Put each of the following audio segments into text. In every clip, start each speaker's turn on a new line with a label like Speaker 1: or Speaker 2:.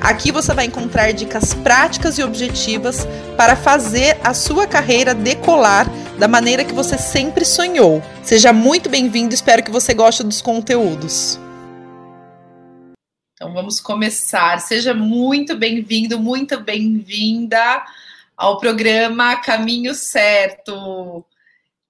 Speaker 1: Aqui você vai encontrar dicas práticas e objetivas para fazer a sua carreira decolar da maneira que você sempre sonhou. Seja muito bem-vindo, espero que você goste dos conteúdos. Então vamos começar. Seja muito bem-vindo, muito bem-vinda ao programa Caminho Certo.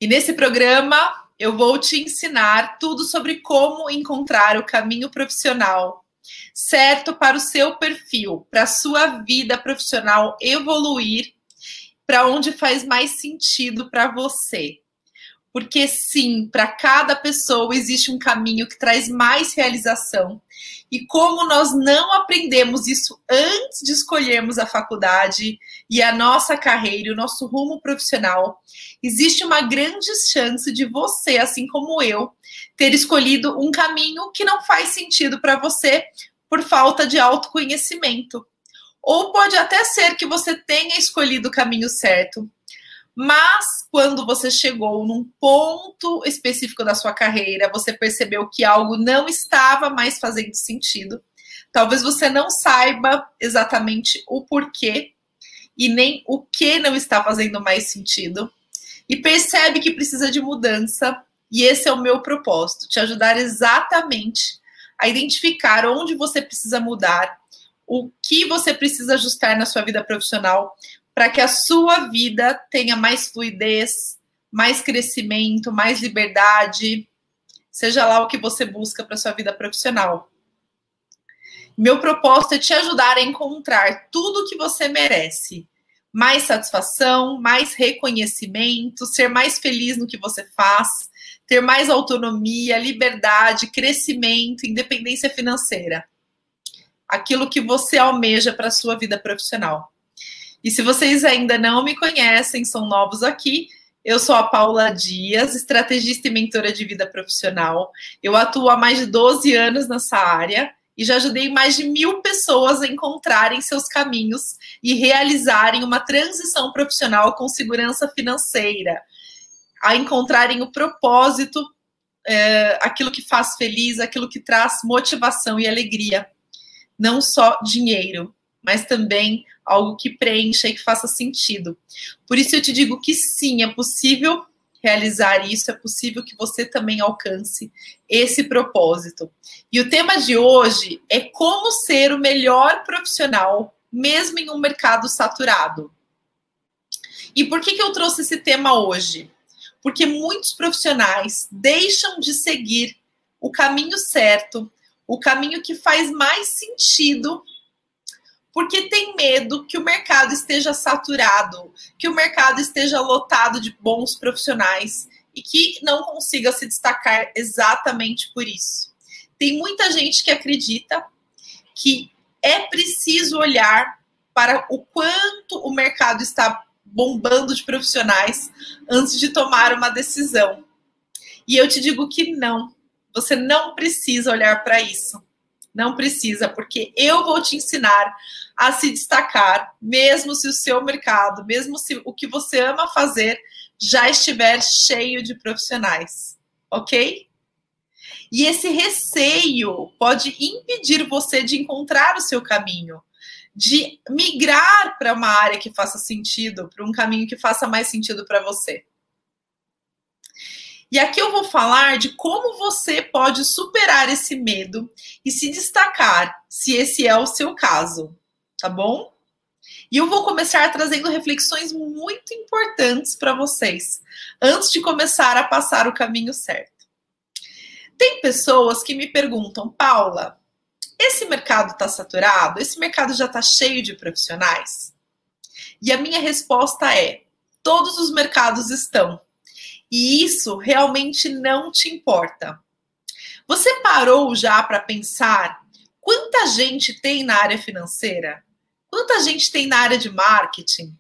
Speaker 1: E nesse programa eu vou te ensinar tudo sobre como encontrar o caminho profissional certo para o seu perfil, para a sua vida profissional evoluir para onde faz mais sentido para você. Porque sim, para cada pessoa existe um caminho que traz mais realização. E como nós não aprendemos isso antes de escolhermos a faculdade e a nossa carreira, o nosso rumo profissional, existe uma grande chance de você, assim como eu, ter escolhido um caminho que não faz sentido para você por falta de autoconhecimento. Ou pode até ser que você tenha escolhido o caminho certo, mas quando você chegou num ponto específico da sua carreira, você percebeu que algo não estava mais fazendo sentido. Talvez você não saiba exatamente o porquê e nem o que não está fazendo mais sentido. E percebe que precisa de mudança. E esse é o meu propósito: te ajudar exatamente a identificar onde você precisa mudar, o que você precisa ajustar na sua vida profissional para que a sua vida tenha mais fluidez, mais crescimento, mais liberdade, seja lá o que você busca para sua vida profissional. Meu propósito é te ajudar a encontrar tudo o que você merece. Mais satisfação, mais reconhecimento, ser mais feliz no que você faz, ter mais autonomia, liberdade, crescimento, independência financeira. Aquilo que você almeja para a sua vida profissional. E se vocês ainda não me conhecem, são novos aqui, eu sou a Paula Dias, estrategista e mentora de vida profissional. Eu atuo há mais de 12 anos nessa área e já ajudei mais de mil pessoas a encontrarem seus caminhos e realizarem uma transição profissional com segurança financeira, a encontrarem o propósito, é, aquilo que faz feliz, aquilo que traz motivação e alegria. Não só dinheiro, mas também algo que preencha e que faça sentido. Por isso eu te digo que sim, é possível realizar isso, é possível que você também alcance esse propósito. E o tema de hoje é como ser o melhor profissional, mesmo em um mercado saturado. E por que, que eu trouxe esse tema hoje? porque muitos profissionais deixam de seguir o caminho certo, o caminho que faz mais sentido, porque tem medo que o mercado esteja saturado, que o mercado esteja lotado de bons profissionais e que não consiga se destacar exatamente por isso. Tem muita gente que acredita que é preciso olhar para o quanto o mercado está bombando de profissionais antes de tomar uma decisão. E eu te digo que não. Você não precisa olhar para isso. Não precisa, porque eu vou te ensinar a se destacar, mesmo se o seu mercado, mesmo se o que você ama fazer já estiver cheio de profissionais, ok? E esse receio pode impedir você de encontrar o seu caminho de migrar para uma área que faça sentido, para um caminho que faça mais sentido para você. E aqui eu vou falar de como você pode superar esse medo e se destacar, se esse é o seu caso, tá bom? E eu vou começar trazendo reflexões muito importantes para vocês, antes de começar a passar o caminho certo. Tem pessoas que me perguntam, Paula, esse mercado está saturado? Esse mercado já está cheio de profissionais? E a minha resposta é: todos os mercados estão. E isso realmente não te importa. Você parou já para pensar quanta gente tem na área financeira? Quanta gente tem na área de marketing?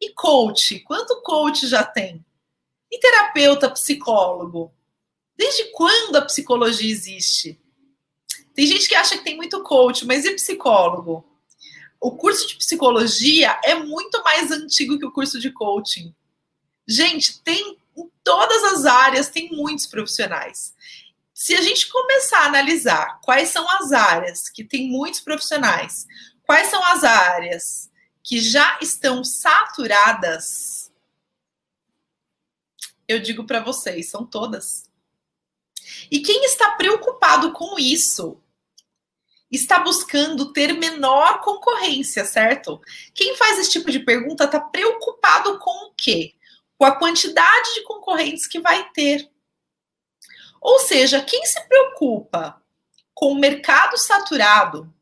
Speaker 1: E coach? Quanto coach já tem? E terapeuta, psicólogo? Desde quando a psicologia existe? Tem gente que acha que tem muito coach, mas e psicólogo? O curso de psicologia é muito mais antigo que o curso de coaching. Gente, tem em todas as áreas, tem muitos profissionais. Se a gente começar a analisar quais são as áreas que tem muitos profissionais, quais são as áreas que já estão saturadas, eu digo para vocês, são todas. E quem está preocupado com isso está buscando ter menor concorrência, certo? Quem faz esse tipo de pergunta está preocupado com o quê? Com a quantidade de concorrentes que vai ter. Ou seja, quem se preocupa com o mercado saturado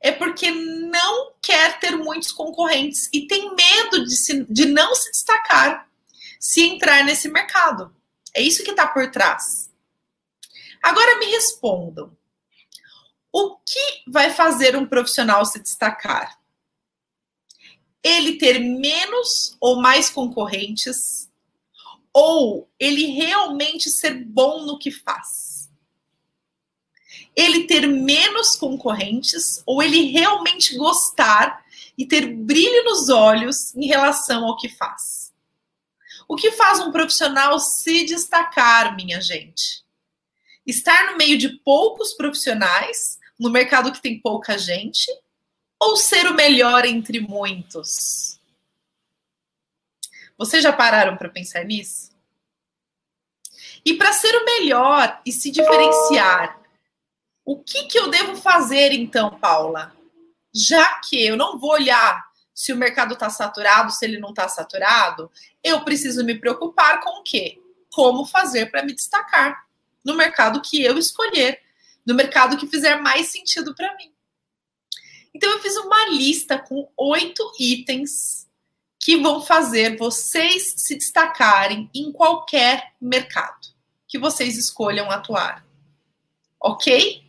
Speaker 1: é porque não quer ter muitos concorrentes e tem medo de, se, de não se destacar se entrar nesse mercado. É isso que está por trás. Agora me respondam. O que vai fazer um profissional se destacar? Ele ter menos ou mais concorrentes? Ou ele realmente ser bom no que faz? Ele ter menos concorrentes ou ele realmente gostar e ter brilho nos olhos em relação ao que faz? O que faz um profissional se destacar, minha gente? Estar no meio de poucos profissionais no mercado que tem pouca gente ou ser o melhor entre muitos? Vocês já pararam para pensar nisso? E para ser o melhor e se diferenciar, o que, que eu devo fazer então, Paula? Já que eu não vou olhar se o mercado está saturado, se ele não está saturado, eu preciso me preocupar com o quê? Como fazer para me destacar no mercado que eu escolher no mercado que fizer mais sentido para mim. Então, eu fiz uma lista com oito itens que vão fazer vocês se destacarem em qualquer mercado que vocês escolham atuar. Ok?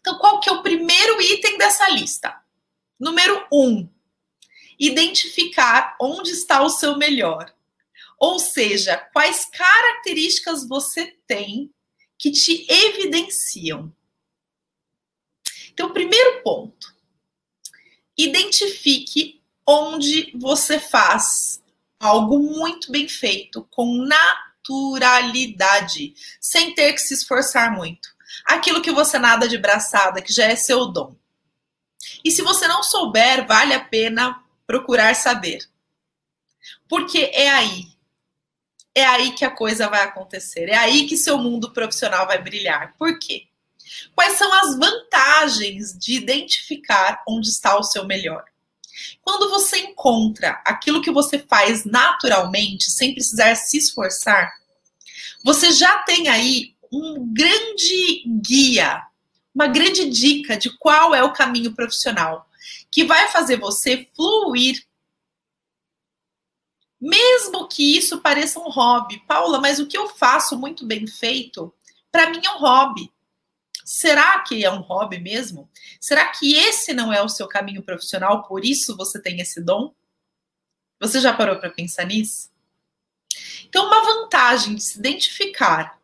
Speaker 1: Então, qual que é o primeiro item dessa lista? Número um, identificar onde está o seu melhor. Ou seja, quais características você tem que te evidenciam. Então, primeiro ponto: identifique onde você faz algo muito bem feito, com naturalidade, sem ter que se esforçar muito. Aquilo que você nada de braçada, que já é seu dom. E se você não souber, vale a pena procurar saber. Porque é aí é aí que a coisa vai acontecer. É aí que seu mundo profissional vai brilhar. Por quê? Quais são as vantagens de identificar onde está o seu melhor? Quando você encontra aquilo que você faz naturalmente, sem precisar se esforçar, você já tem aí um grande guia, uma grande dica de qual é o caminho profissional que vai fazer você fluir mesmo que isso pareça um hobby. Paula, mas o que eu faço muito bem feito, para mim é um hobby. Será que é um hobby mesmo? Será que esse não é o seu caminho profissional, por isso você tem esse dom? Você já parou para pensar nisso? Então, uma vantagem de se identificar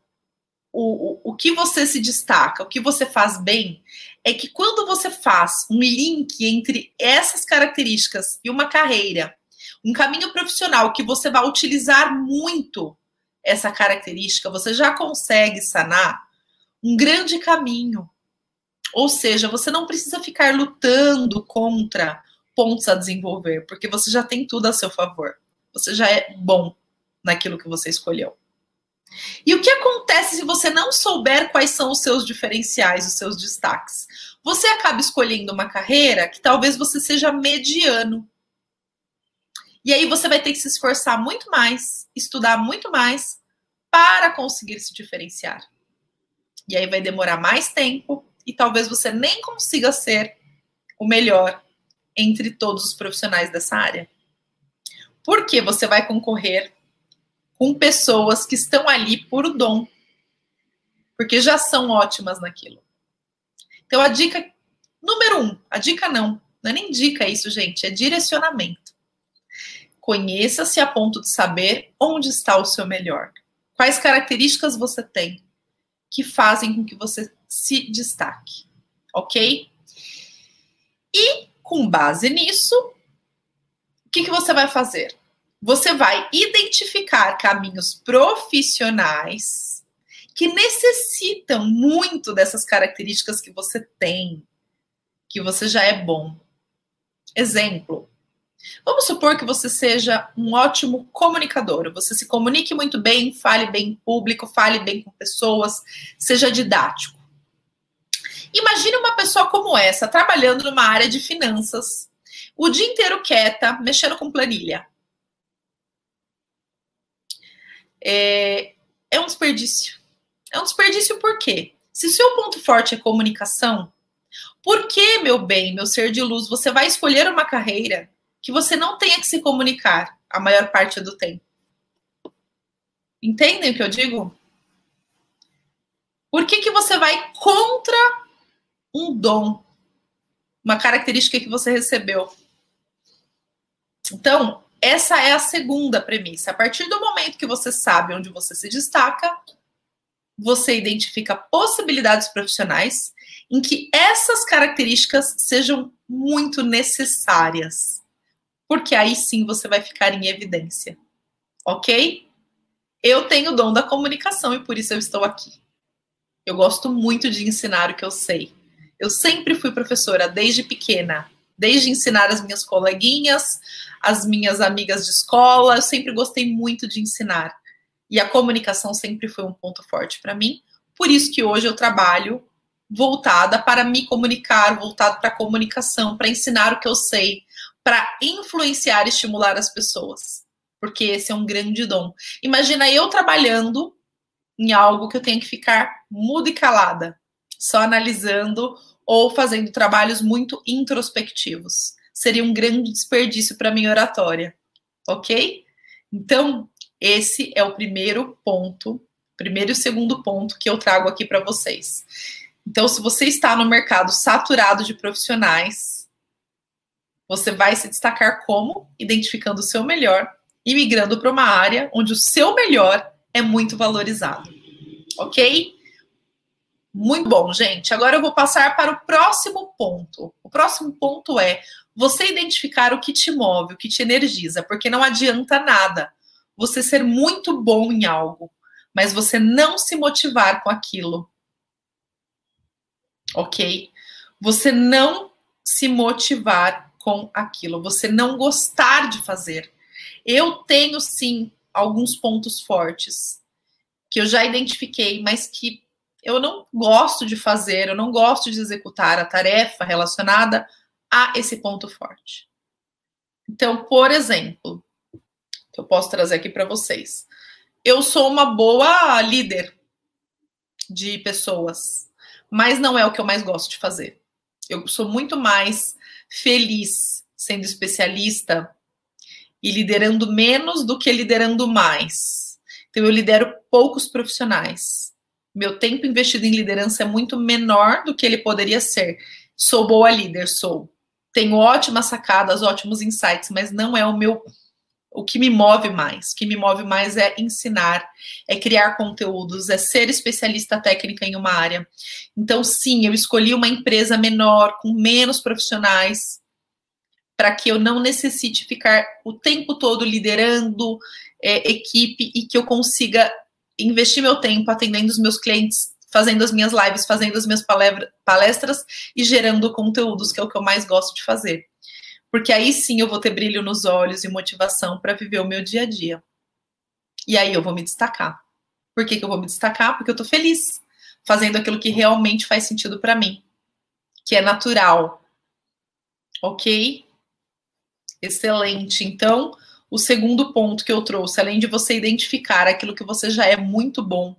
Speaker 1: o, o, o que você se destaca, o que você faz bem, é que quando você faz um link entre essas características e uma carreira um caminho profissional que você vai utilizar muito essa característica, você já consegue sanar um grande caminho. Ou seja, você não precisa ficar lutando contra pontos a desenvolver, porque você já tem tudo a seu favor. Você já é bom naquilo que você escolheu. E o que acontece se você não souber quais são os seus diferenciais, os seus destaques? Você acaba escolhendo uma carreira que talvez você seja mediano. E aí você vai ter que se esforçar muito mais, estudar muito mais para conseguir se diferenciar. E aí vai demorar mais tempo e talvez você nem consiga ser o melhor entre todos os profissionais dessa área. Porque você vai concorrer com pessoas que estão ali por dom, porque já são ótimas naquilo. Então a dica número um, a dica não, não é nem dica isso, gente, é direcionamento Conheça-se a ponto de saber onde está o seu melhor. Quais características você tem que fazem com que você se destaque, ok? E com base nisso, o que, que você vai fazer? Você vai identificar caminhos profissionais que necessitam muito dessas características que você tem, que você já é bom. Exemplo, Vamos supor que você seja um ótimo comunicador, você se comunique muito bem, fale bem em público, fale bem com pessoas, seja didático. Imagine uma pessoa como essa, trabalhando numa área de finanças, o dia inteiro quieta, mexendo com planilha. É, é um desperdício. É um desperdício por quê? Se seu ponto forte é comunicação, por que, meu bem, meu ser de luz, você vai escolher uma carreira que você não tenha que se comunicar a maior parte do tempo. Entendem o que eu digo? Por que, que você vai contra um dom, uma característica que você recebeu? Então, essa é a segunda premissa. A partir do momento que você sabe onde você se destaca, você identifica possibilidades profissionais em que essas características sejam muito necessárias porque aí sim você vai ficar em evidência. Ok? Eu tenho o dom da comunicação e por isso eu estou aqui. Eu gosto muito de ensinar o que eu sei. Eu sempre fui professora desde pequena, desde ensinar as minhas coleguinhas, as minhas amigas de escola, eu sempre gostei muito de ensinar. E a comunicação sempre foi um ponto forte para mim. Por isso que hoje eu trabalho voltada para me comunicar, voltado para a comunicação, para ensinar o que eu sei, para influenciar e estimular as pessoas. Porque esse é um grande dom. Imagina eu trabalhando em algo que eu tenho que ficar muda e calada, só analisando ou fazendo trabalhos muito introspectivos. Seria um grande desperdício para minha oratória, ok? Então, esse é o primeiro ponto, primeiro e segundo ponto que eu trago aqui para vocês. Então, se você está no mercado saturado de profissionais, você vai se destacar como identificando o seu melhor e migrando para uma área onde o seu melhor é muito valorizado. Ok? Muito bom, gente. Agora eu vou passar para o próximo ponto. O próximo ponto é você identificar o que te move, o que te energiza, porque não adianta nada você ser muito bom em algo, mas você não se motivar com aquilo. Ok? Você não se motivar com aquilo, você não gostar de fazer. Eu tenho sim alguns pontos fortes que eu já identifiquei, mas que eu não gosto de fazer, eu não gosto de executar a tarefa relacionada a esse ponto forte. Então, por exemplo, que eu posso trazer aqui para vocês. Eu sou uma boa líder de pessoas, mas não é o que eu mais gosto de fazer. Eu sou muito mais feliz sendo especialista e liderando menos do que liderando mais. Então, eu lidero poucos profissionais. Meu tempo investido em liderança é muito menor do que ele poderia ser. Sou boa líder, sou. Tenho ótimas sacadas, ótimos insights, mas não é o meu o que me move mais. O que me move mais é ensinar, é criar conteúdos, é ser especialista técnica em uma área. Então, sim, eu escolhi uma empresa menor, com menos profissionais, para que eu não necessite ficar o tempo todo liderando é, equipe e que eu consiga investir meu tempo atendendo os meus clientes, fazendo as minhas lives, fazendo as minhas palestras e gerando conteúdos, que é o que eu mais gosto de fazer porque aí sim eu vou ter brilho nos olhos e motivação para viver o meu dia a dia. E aí eu vou me destacar. Por que, que eu vou me destacar? Porque eu tô feliz fazendo aquilo que realmente faz sentido para mim, que é natural. Ok? Excelente. Então, o segundo ponto que eu trouxe, além de você identificar aquilo que você já é muito bom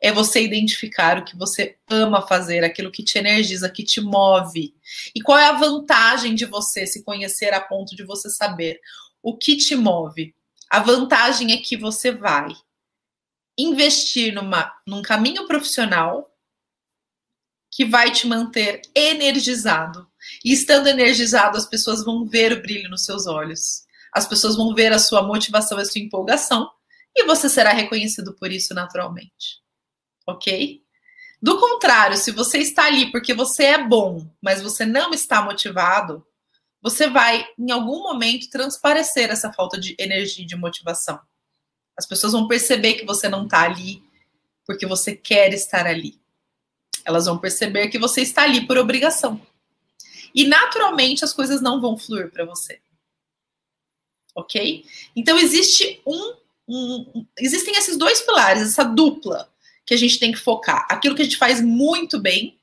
Speaker 1: é você identificar o que você ama fazer, aquilo que te energiza, que te move. E qual é a vantagem de você se conhecer a ponto de você saber o que te move? A vantagem é que você vai investir numa, num caminho profissional que vai te manter energizado. E estando energizado, as pessoas vão ver o brilho nos seus olhos. as pessoas vão ver a sua motivação a sua empolgação e você será reconhecido por isso naturalmente. Ok? Do contrário, se você está ali porque você é bom, mas você não está motivado, você vai, em algum momento, transparecer essa falta de energia e de motivação. As pessoas vão perceber que você não está ali porque você quer estar ali. Elas vão perceber que você está ali por obrigação. E naturalmente as coisas não vão fluir para você. Ok? Então existe um, um, existem esses dois pilares, essa dupla que a gente tem que focar. Aquilo que a gente faz muito bem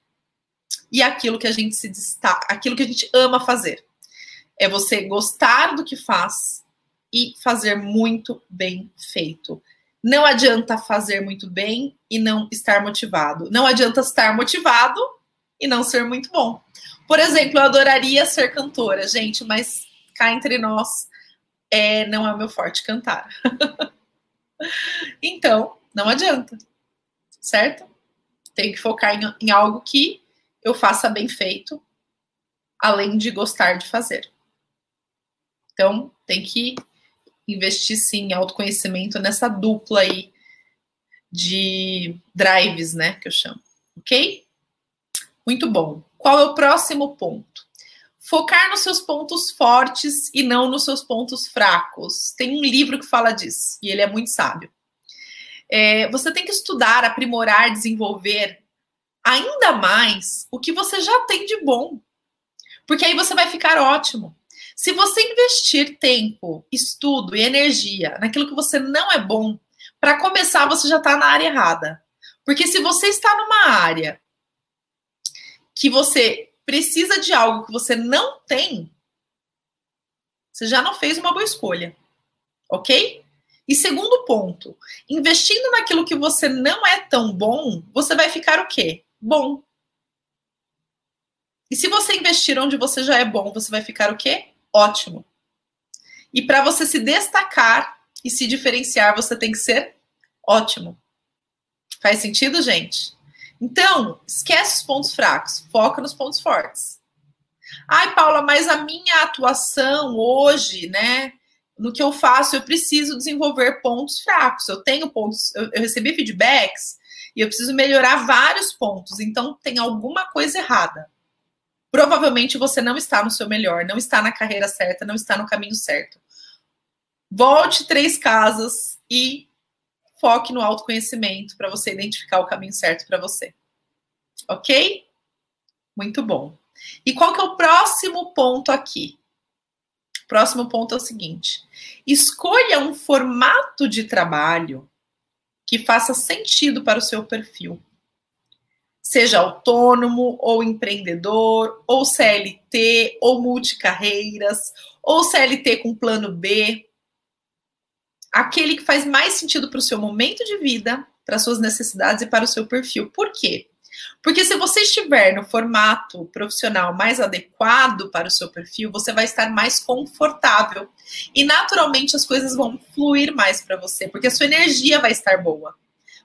Speaker 1: e aquilo que a gente se destaca, aquilo que a gente ama fazer. É você gostar do que faz e fazer muito bem feito. Não adianta fazer muito bem e não estar motivado. Não adianta estar motivado e não ser muito bom. Por exemplo, eu adoraria ser cantora, gente, mas cá entre nós, é, não é o meu forte cantar. então, não adianta, certo? Tenho que focar em, em algo que eu faça bem feito, além de gostar de fazer. Então, tem que investir sim em autoconhecimento nessa dupla aí de drives, né, que eu chamo. OK? Muito bom. Qual é o próximo ponto? Focar nos seus pontos fortes e não nos seus pontos fracos. Tem um livro que fala disso e ele é muito sábio. É, você tem que estudar, aprimorar, desenvolver ainda mais o que você já tem de bom. Porque aí você vai ficar ótimo. Se você investir tempo, estudo e energia naquilo que você não é bom, para começar, você já está na área errada. Porque se você está numa área que você precisa de algo que você não tem, você já não fez uma boa escolha. Ok? E segundo ponto, investindo naquilo que você não é tão bom, você vai ficar o quê? Bom. E se você investir onde você já é bom, você vai ficar o quê? ótimo. E para você se destacar e se diferenciar, você tem que ser ótimo. Faz sentido, gente? Então, esquece os pontos fracos, foca nos pontos fortes. Ai, Paula, mas a minha atuação hoje, né? No que eu faço, eu preciso desenvolver pontos fracos. Eu tenho pontos, eu, eu recebi feedbacks e eu preciso melhorar vários pontos. Então, tem alguma coisa errada provavelmente você não está no seu melhor, não está na carreira certa, não está no caminho certo. Volte três casas e foque no autoconhecimento para você identificar o caminho certo para você. Ok? Muito bom. E qual que é o próximo ponto aqui? Próximo ponto é o seguinte: escolha um formato de trabalho que faça sentido para o seu perfil seja autônomo ou empreendedor, ou CLT, ou multicarreiras, ou CLT com plano B. Aquele que faz mais sentido para o seu momento de vida, para suas necessidades e para o seu perfil. Por quê? Porque se você estiver no formato profissional mais adequado para o seu perfil, você vai estar mais confortável. E naturalmente as coisas vão fluir mais para você, porque a sua energia vai estar boa.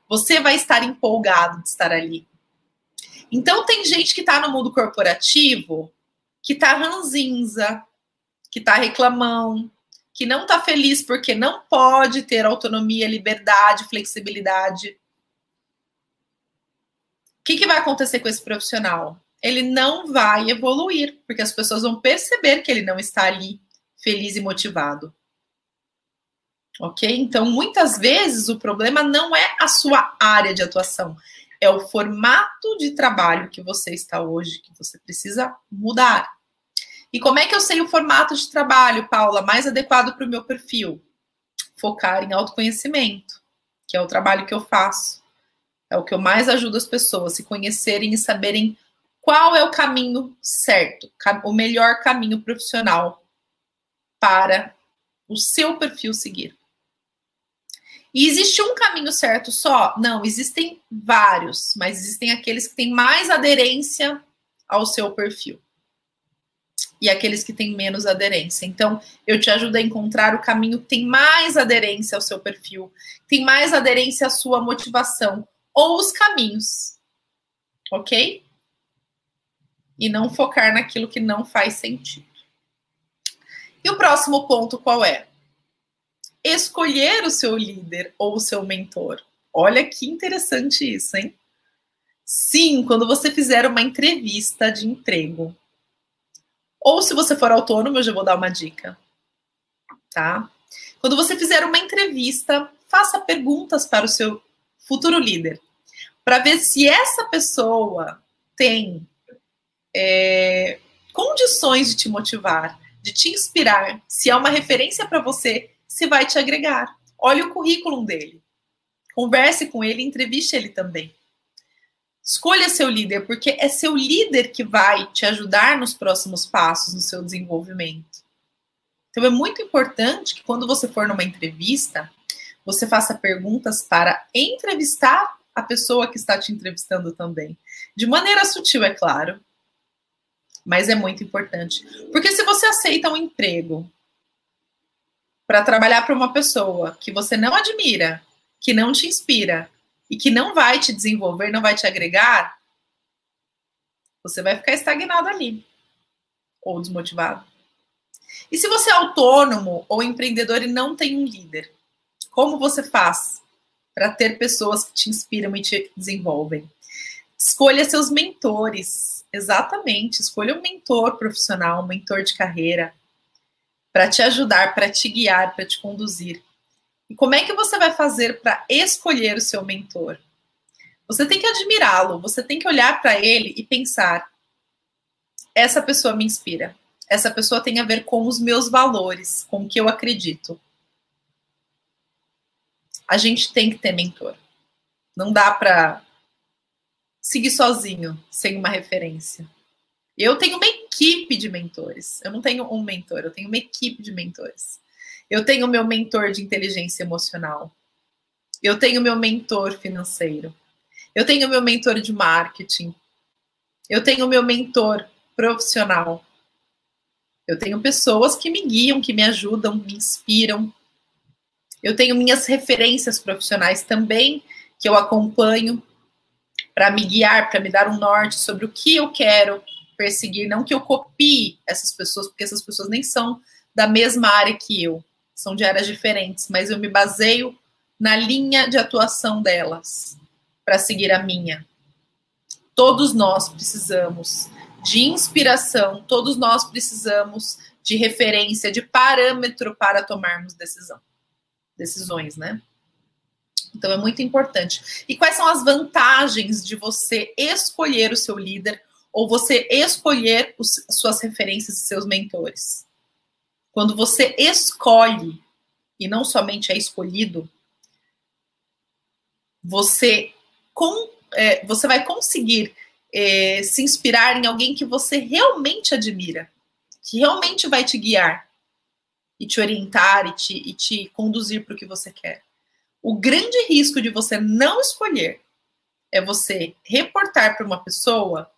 Speaker 1: Você vai estar empolgado de estar ali. Então tem gente que está no mundo corporativo que está ranzinza, que está reclamão, que não está feliz porque não pode ter autonomia, liberdade, flexibilidade. O que, que vai acontecer com esse profissional? Ele não vai evoluir, porque as pessoas vão perceber que ele não está ali feliz e motivado. Ok? Então, muitas vezes o problema não é a sua área de atuação, é o formato de trabalho que você está hoje, que você precisa mudar. E como é que eu sei o formato de trabalho, Paula, mais adequado para o meu perfil? Focar em autoconhecimento, que é o trabalho que eu faço. É o que eu mais ajudo as pessoas se conhecerem e saberem qual é o caminho certo, o melhor caminho profissional para o seu perfil seguir. E existe um caminho certo só? Não, existem vários, mas existem aqueles que têm mais aderência ao seu perfil. E aqueles que têm menos aderência. Então, eu te ajudo a encontrar o caminho que tem mais aderência ao seu perfil, tem mais aderência à sua motivação, ou os caminhos. Ok? E não focar naquilo que não faz sentido. E o próximo ponto qual é? Escolher o seu líder ou o seu mentor. Olha que interessante isso, hein? Sim, quando você fizer uma entrevista de emprego. Ou se você for autônomo, eu já vou dar uma dica. Tá? Quando você fizer uma entrevista, faça perguntas para o seu futuro líder, para ver se essa pessoa tem é, condições de te motivar, de te inspirar, se é uma referência para você, se vai te agregar. Olhe o currículo dele. Converse com ele, entreviste ele também. Escolha seu líder, porque é seu líder que vai te ajudar nos próximos passos no seu desenvolvimento. Então é muito importante que quando você for numa entrevista, você faça perguntas para entrevistar a pessoa que está te entrevistando também. De maneira sutil, é claro, mas é muito importante. Porque se você aceita um emprego para trabalhar para uma pessoa que você não admira, que não te inspira e que não vai te desenvolver, não vai te agregar, você vai ficar estagnado ali ou desmotivado. E se você é autônomo ou empreendedor e não tem um líder, como você faz para ter pessoas que te inspiram e te desenvolvem? Escolha seus mentores. Exatamente. Escolha um mentor profissional, um mentor de carreira, para te ajudar, para te guiar, para te conduzir. E como é que você vai fazer para escolher o seu mentor? Você tem que admirá-lo, você tem que olhar para ele e pensar: essa pessoa me inspira, essa pessoa tem a ver com os meus valores, com o que eu acredito. A gente tem que ter mentor. Não dá para seguir sozinho, sem uma referência. Eu tenho uma equipe de mentores. Eu não tenho um mentor, eu tenho uma equipe de mentores. Eu tenho meu mentor de inteligência emocional. Eu tenho meu mentor financeiro. Eu tenho meu mentor de marketing. Eu tenho meu mentor profissional. Eu tenho pessoas que me guiam, que me ajudam, me inspiram. Eu tenho minhas referências profissionais também, que eu acompanho para me guiar, para me dar um norte sobre o que eu quero perseguir. Não que eu copie essas pessoas, porque essas pessoas nem são da mesma área que eu, são de áreas diferentes, mas eu me baseio na linha de atuação delas para seguir a minha. Todos nós precisamos de inspiração, todos nós precisamos de referência, de parâmetro para tomarmos decisão, decisões, né? Então é muito importante. E quais são as vantagens de você escolher o seu líder ou você escolher os, suas referências e seus mentores? Quando você escolhe e não somente é escolhido, você com, é, você vai conseguir é, se inspirar em alguém que você realmente admira, que realmente vai te guiar e te orientar e te, e te conduzir para o que você quer. O grande risco de você não escolher é você reportar para uma pessoa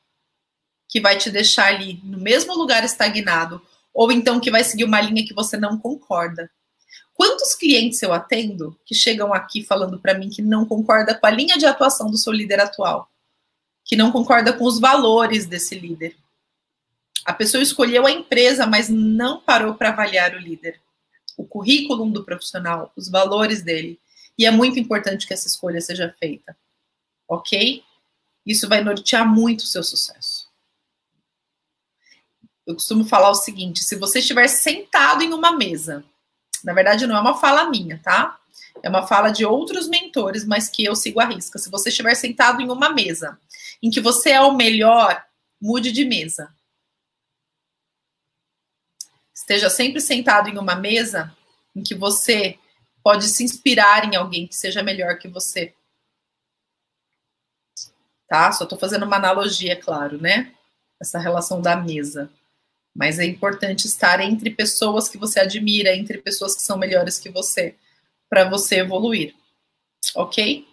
Speaker 1: que vai te deixar ali no mesmo lugar estagnado, ou então que vai seguir uma linha que você não concorda. Quantos clientes eu atendo que chegam aqui falando para mim que não concorda com a linha de atuação do seu líder atual? que não concorda com os valores desse líder. A pessoa escolheu a empresa, mas não parou para avaliar o líder, o currículo do profissional, os valores dele. E é muito importante que essa escolha seja feita. Ok? Isso vai nortear muito o seu sucesso. Eu costumo falar o seguinte: se você estiver sentado em uma mesa, na verdade não é uma fala minha, tá? É uma fala de outros mentores, mas que eu sigo a risca. Se você estiver sentado em uma mesa em que você é o melhor, mude de mesa. Esteja sempre sentado em uma mesa em que você pode se inspirar em alguém que seja melhor que você. Tá? Só estou fazendo uma analogia, claro, né? Essa relação da mesa. Mas é importante estar entre pessoas que você admira, entre pessoas que são melhores que você, para você evoluir. Ok?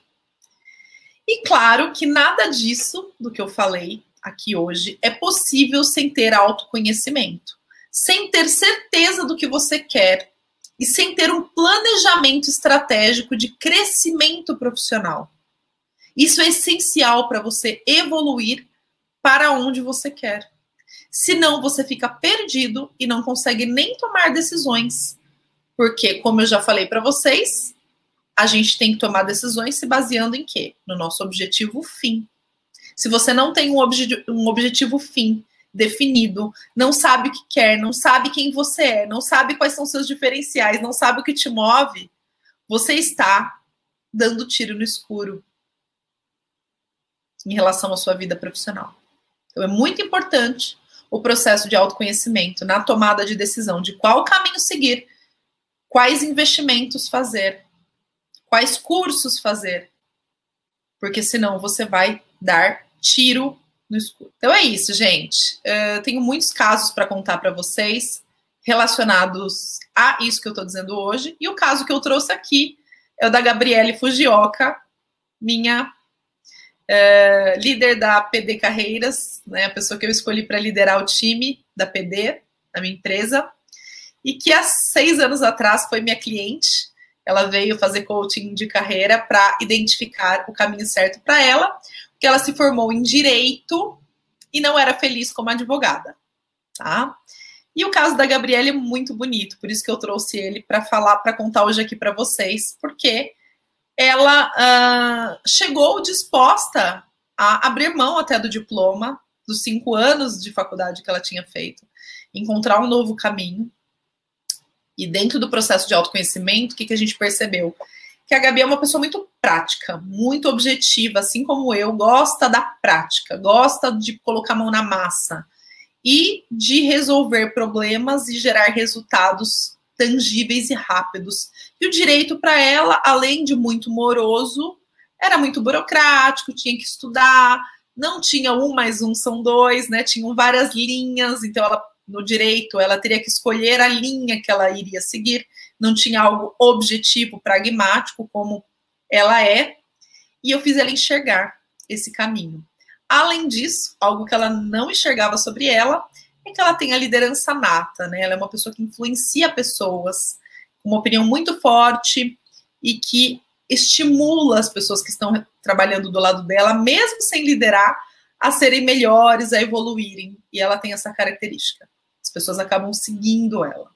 Speaker 1: E claro que nada disso, do que eu falei aqui hoje, é possível sem ter autoconhecimento, sem ter certeza do que você quer e sem ter um planejamento estratégico de crescimento profissional. Isso é essencial para você evoluir para onde você quer. Senão você fica perdido e não consegue nem tomar decisões. Porque, como eu já falei para vocês, a gente tem que tomar decisões se baseando em quê? No nosso objetivo fim. Se você não tem um, obje um objetivo fim definido, não sabe o que quer, não sabe quem você é, não sabe quais são seus diferenciais, não sabe o que te move, você está dando tiro no escuro em relação à sua vida profissional. Então é muito importante o processo de autoconhecimento na tomada de decisão de qual caminho seguir, quais investimentos fazer, quais cursos fazer, porque senão você vai dar tiro no escuro. Então é isso, gente. Eu uh, tenho muitos casos para contar para vocês relacionados a isso que eu estou dizendo hoje. E o caso que eu trouxe aqui é o da Gabriele Fujioka, minha uh, líder da PD Carreiras, né, a pessoa que eu escolhi para liderar o time da PD, da minha empresa, e que há seis anos atrás foi minha cliente. Ela veio fazer coaching de carreira para identificar o caminho certo para ela, que ela se formou em direito e não era feliz como advogada, tá? E o caso da Gabriela é muito bonito, por isso que eu trouxe ele para falar, para contar hoje aqui para vocês, porque ela uh, chegou disposta a abrir mão até do diploma, dos cinco anos de faculdade que ela tinha feito, encontrar um novo caminho. E dentro do processo de autoconhecimento, o que, que a gente percebeu? Que a Gabi é uma pessoa muito prática, muito objetiva, assim como eu, gosta da prática, gosta de colocar a mão na massa e de resolver problemas e gerar resultados tangíveis e rápidos. E o direito para ela, além de muito moroso, era muito burocrático, tinha que estudar, não tinha um mais um são dois, né? Tinham várias linhas, então ela no direito ela teria que escolher a linha que ela iria seguir não tinha algo objetivo, pragmático, como ela é, e eu fiz ela enxergar esse caminho. Além disso, algo que ela não enxergava sobre ela é que ela tem a liderança nata, né? Ela é uma pessoa que influencia pessoas, com uma opinião muito forte e que estimula as pessoas que estão trabalhando do lado dela, mesmo sem liderar, a serem melhores, a evoluírem. E ela tem essa característica. As pessoas acabam seguindo ela.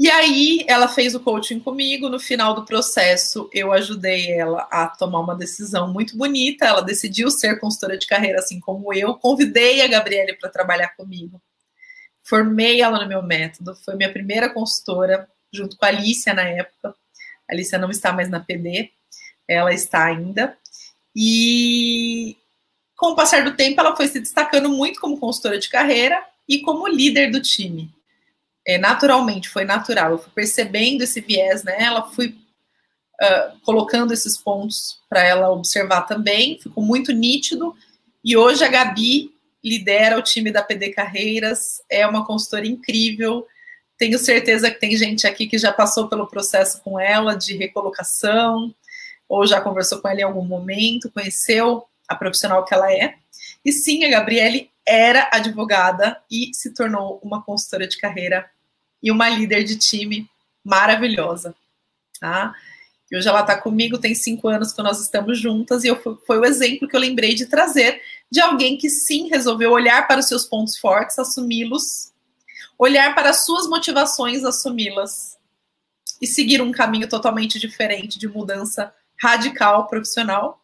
Speaker 1: E aí ela fez o coaching comigo. No final do processo, eu ajudei ela a tomar uma decisão muito bonita. Ela decidiu ser consultora de carreira, assim como eu. Convidei a Gabriele para trabalhar comigo. Formei ela no meu método. Foi minha primeira consultora, junto com a Alicia na época. A Alicia não está mais na PD, ela está ainda. E com o passar do tempo, ela foi se destacando muito como consultora de carreira e como líder do time é, naturalmente, foi natural. Eu fui percebendo esse viés nela, fui uh, colocando esses pontos para ela observar também, ficou muito nítido. E hoje a Gabi lidera o time da PD Carreiras, é uma consultora incrível. Tenho certeza que tem gente aqui que já passou pelo processo com ela de recolocação, ou já conversou com ela em algum momento, conheceu a profissional que ela é. E sim, a Gabriele era advogada e se tornou uma consultora de carreira e uma líder de time maravilhosa, tá? E hoje ela está comigo, tem cinco anos que nós estamos juntas, e eu, foi o exemplo que eu lembrei de trazer de alguém que sim resolveu olhar para os seus pontos fortes, assumi-los, olhar para as suas motivações, assumi-las, e seguir um caminho totalmente diferente de mudança radical profissional,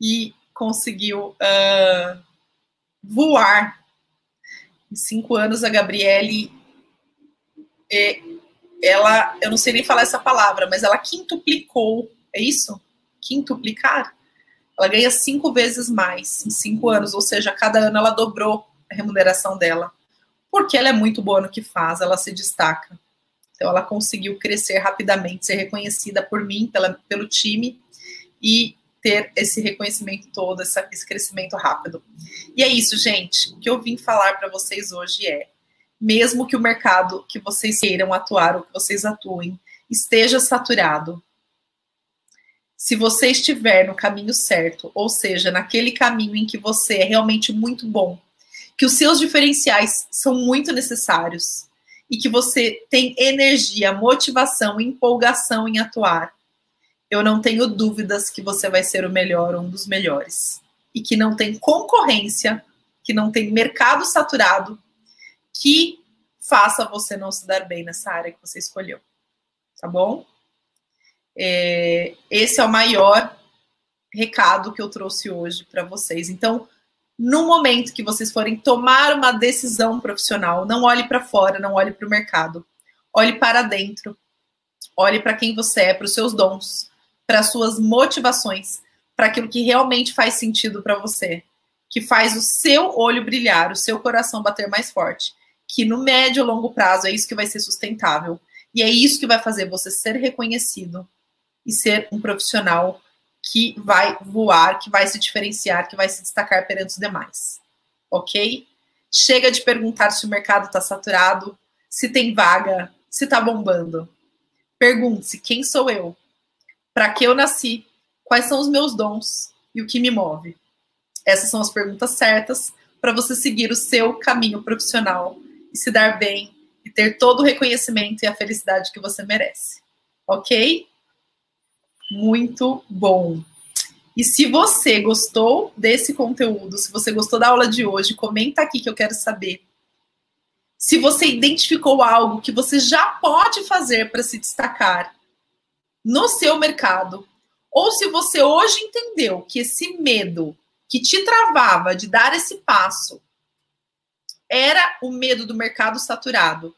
Speaker 1: e conseguiu uh, voar. Em cinco anos, a Gabriele é, ela, eu não sei nem falar essa palavra, mas ela quintuplicou, é isso? Quintuplicar? Ela ganha cinco vezes mais em cinco anos, ou seja, cada ano ela dobrou a remuneração dela, porque ela é muito boa no que faz, ela se destaca. Então, ela conseguiu crescer rapidamente, ser reconhecida por mim, pela, pelo time, e ter esse reconhecimento todo, esse crescimento rápido. E é isso, gente. O que eu vim falar para vocês hoje é mesmo que o mercado que vocês queiram atuar ou que vocês atuem esteja saturado. Se você estiver no caminho certo, ou seja, naquele caminho em que você é realmente muito bom, que os seus diferenciais são muito necessários e que você tem energia, motivação, empolgação em atuar, eu não tenho dúvidas que você vai ser o melhor, um dos melhores. e que não tem concorrência, que não tem mercado saturado, que faça você não se dar bem nessa área que você escolheu. Tá bom? É, esse é o maior recado que eu trouxe hoje para vocês. Então, no momento que vocês forem tomar uma decisão profissional, não olhe para fora, não olhe para o mercado. Olhe para dentro. Olhe para quem você é, para os seus dons, para as suas motivações, para aquilo que realmente faz sentido para você, que faz o seu olho brilhar, o seu coração bater mais forte, que no médio e longo prazo é isso que vai ser sustentável. E é isso que vai fazer você ser reconhecido e ser um profissional que vai voar, que vai se diferenciar, que vai se destacar perante os demais. Ok? Chega de perguntar se o mercado está saturado, se tem vaga, se está bombando. Pergunte-se: quem sou eu? Para que eu nasci? Quais são os meus dons e o que me move? Essas são as perguntas certas para você seguir o seu caminho profissional e se dar bem e ter todo o reconhecimento e a felicidade que você merece. Ok? muito bom. E se você gostou desse conteúdo, se você gostou da aula de hoje, comenta aqui que eu quero saber. Se você identificou algo que você já pode fazer para se destacar no seu mercado, ou se você hoje entendeu que esse medo que te travava de dar esse passo era o medo do mercado saturado,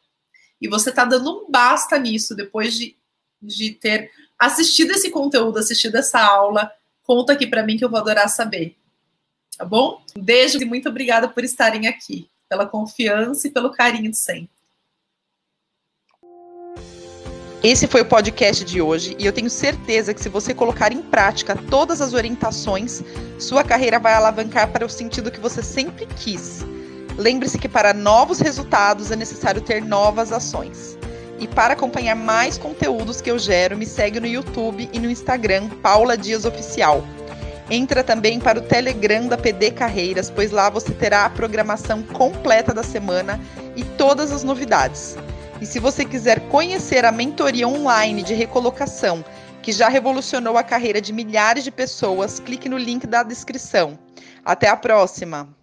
Speaker 1: e você está dando um basta nisso depois de, de ter assistido esse conteúdo, assistido essa aula, conta aqui para mim que eu vou adorar saber. Tá bom? Um beijo e muito obrigada por estarem aqui, pela confiança e pelo carinho de sempre.
Speaker 2: Esse foi o podcast de hoje e eu tenho certeza que se você colocar em prática todas as orientações, sua carreira vai alavancar para o sentido que você sempre quis. Lembre-se que para novos resultados é necessário ter novas ações. E para acompanhar mais conteúdos que eu gero, me segue no YouTube e no Instagram, Paula Dias Oficial. Entra também para o Telegram da PD Carreiras, pois lá você terá a programação completa da semana e todas as novidades. E se você quiser conhecer a mentoria online de recolocação, que já revolucionou a carreira de milhares de pessoas, clique no link da descrição. Até a próxima!